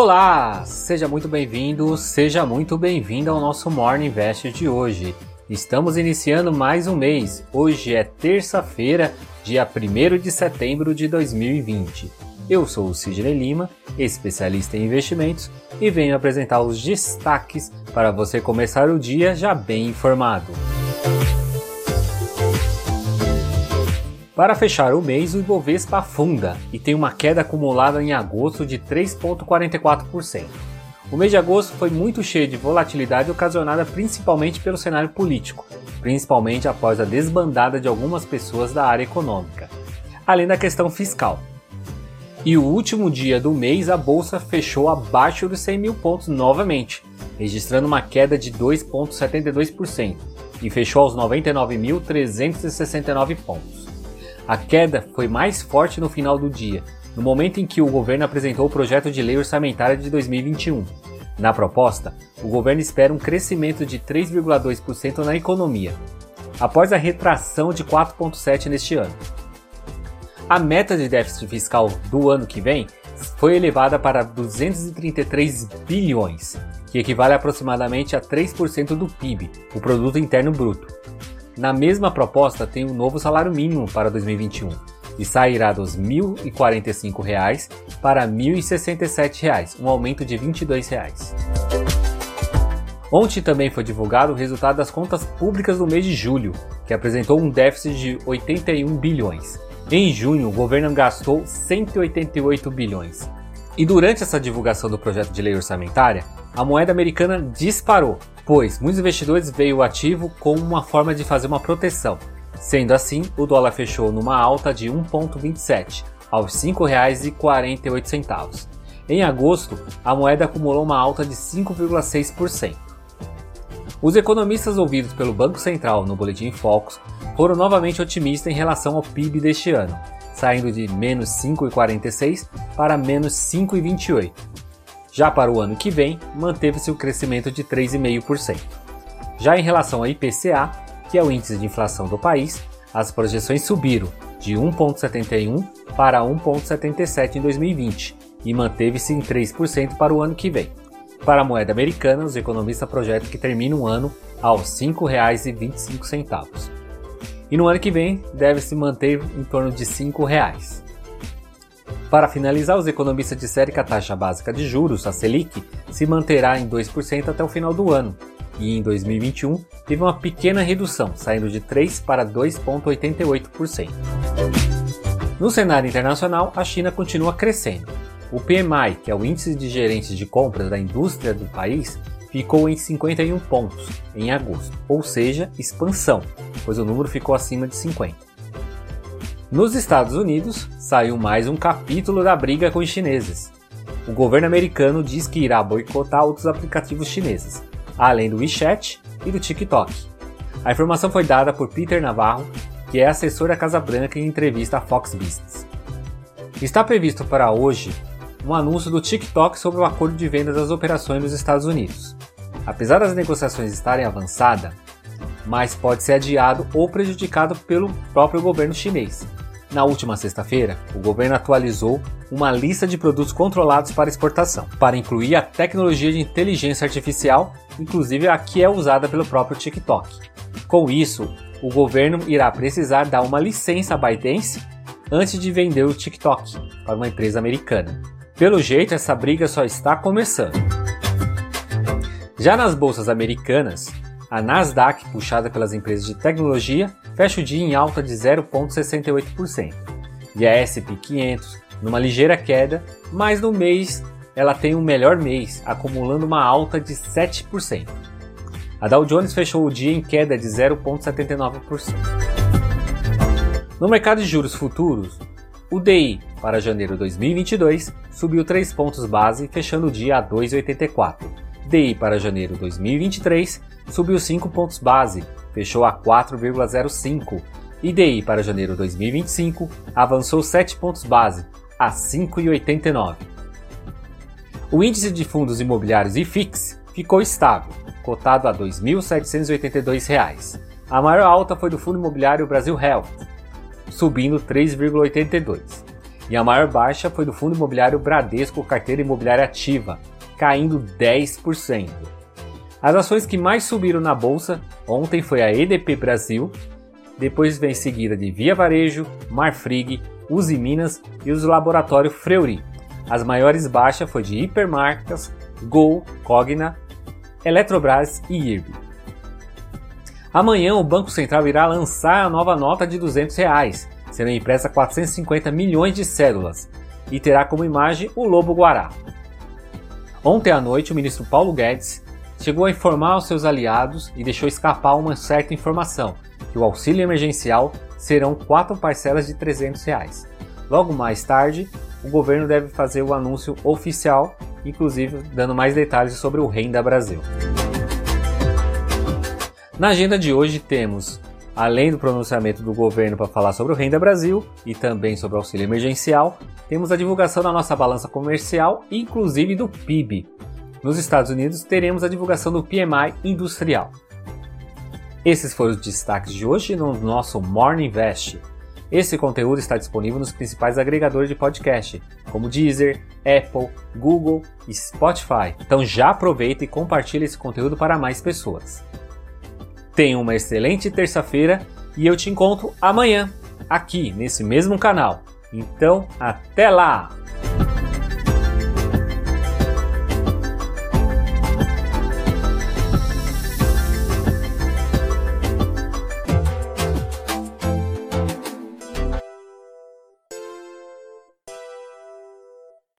Olá, seja muito bem-vindo, seja muito bem-vinda ao nosso Morning Invest de hoje. Estamos iniciando mais um mês. Hoje é terça-feira, dia 1 de setembro de 2020. Eu sou o Sidney Lima, especialista em investimentos, e venho apresentar os destaques para você começar o dia já bem informado. Para fechar o mês, o Ibovespa afunda e tem uma queda acumulada em agosto de 3,44%. O mês de agosto foi muito cheio de volatilidade ocasionada principalmente pelo cenário político, principalmente após a desbandada de algumas pessoas da área econômica, além da questão fiscal. E o último dia do mês a bolsa fechou abaixo dos 100 mil pontos novamente, registrando uma queda de 2,72% e fechou aos 99.369 pontos. A queda foi mais forte no final do dia, no momento em que o governo apresentou o projeto de lei orçamentária de 2021. Na proposta, o governo espera um crescimento de 3,2% na economia, após a retração de 4,7% neste ano. A meta de déficit fiscal do ano que vem foi elevada para 233 bilhões, que equivale aproximadamente a 3% do PIB, o produto interno bruto, na mesma proposta tem um novo salário mínimo para 2021 e sairá dos R$ 1.045 para R$ 1.067, um aumento de 22 reais. Ontem também foi divulgado o resultado das contas públicas do mês de julho, que apresentou um déficit de 81 bilhões. Em junho, o governo gastou 188 bilhões. E durante essa divulgação do projeto de lei orçamentária, a moeda americana disparou, pois muitos investidores veem o ativo como uma forma de fazer uma proteção. Sendo assim, o dólar fechou numa alta de 1,27 aos R$ 5,48. Em agosto, a moeda acumulou uma alta de 5,6%. Os economistas ouvidos pelo Banco Central no Boletim Focus foram novamente otimistas em relação ao PIB deste ano, saindo de menos 5,46 para menos 5,28 já para o ano que vem, manteve-se o crescimento de 3,5%. Já em relação ao IPCA, que é o índice de inflação do país, as projeções subiram de 1,71 para 1,77 em 2020 e manteve-se em 3% para o ano que vem. Para a moeda americana, os economistas projetam que termine o ano aos R$ 5,25. E no ano que vem deve se manter em torno de R$ 5,00. Para finalizar, os economistas disseram que a taxa básica de juros, a Selic, se manterá em 2% até o final do ano, e em 2021 teve uma pequena redução, saindo de 3 para 2,88%. No cenário internacional, a China continua crescendo. O PMI, que é o índice de gerentes de compras da indústria do país, ficou em 51 pontos em agosto, ou seja, expansão, pois o número ficou acima de 50. Nos Estados Unidos, saiu mais um capítulo da briga com os chineses. O governo americano diz que irá boicotar outros aplicativos chineses, além do WeChat e do TikTok. A informação foi dada por Peter Navarro, que é assessor da Casa Branca em entrevista à Fox Business. Está previsto para hoje um anúncio do TikTok sobre o acordo de venda das operações nos Estados Unidos. Apesar das negociações estarem avançadas, mas pode ser adiado ou prejudicado pelo próprio governo chinês, na última sexta-feira, o governo atualizou uma lista de produtos controlados para exportação, para incluir a tecnologia de inteligência artificial, inclusive a que é usada pelo próprio TikTok. Com isso, o governo irá precisar dar uma licença à ByteDance antes de vender o TikTok para uma empresa americana. Pelo jeito, essa briga só está começando. Já nas bolsas americanas, a Nasdaq, puxada pelas empresas de tecnologia, fecha o dia em alta de 0,68%. E a SP 500 numa ligeira queda, mas no mês ela tem um melhor mês, acumulando uma alta de 7%. A Dow Jones fechou o dia em queda de 0,79%. No mercado de juros futuros, o DI para janeiro de 2022 subiu 3 pontos base, fechando o dia a 2,84. DI para janeiro 2023 subiu 5 pontos base, fechou a 4,05. E DI para janeiro 2025 avançou 7 pontos base, a 5,89. O índice de fundos imobiliários IFIX ficou estável, cotado a R$ 2.782. A maior alta foi do fundo imobiliário Brasil Health, subindo 3,82. E a maior baixa foi do fundo imobiliário Bradesco Carteira Imobiliária Ativa, caindo 10%. As ações que mais subiram na bolsa ontem foi a EDP Brasil, depois vem seguida de Via Varejo, Marfrig, Uzi Minas e os laboratórios Fleury. As maiores baixas foi de Hipermarcas, Gol, Cogna, Eletrobras e IRB. Amanhã o Banco Central irá lançar a nova nota de 200 reais, sendo impressa 450 milhões de cédulas, e terá como imagem o lobo guará. Ontem à noite, o ministro Paulo Guedes chegou a informar aos seus aliados e deixou escapar uma certa informação, que o auxílio emergencial serão quatro parcelas de 300 reais. Logo mais tarde, o governo deve fazer o anúncio oficial, inclusive dando mais detalhes sobre o Renda Brasil. Na agenda de hoje temos, além do pronunciamento do governo para falar sobre o Renda Brasil e também sobre o auxílio emergencial, temos a divulgação da nossa balança comercial, inclusive do PIB. Nos Estados Unidos teremos a divulgação do PMI industrial. Esses foram os destaques de hoje no nosso Morning Invest. Esse conteúdo está disponível nos principais agregadores de podcast, como Deezer, Apple, Google e Spotify. Então já aproveita e compartilhe esse conteúdo para mais pessoas. Tenha uma excelente terça-feira e eu te encontro amanhã, aqui nesse mesmo canal. Então, até lá!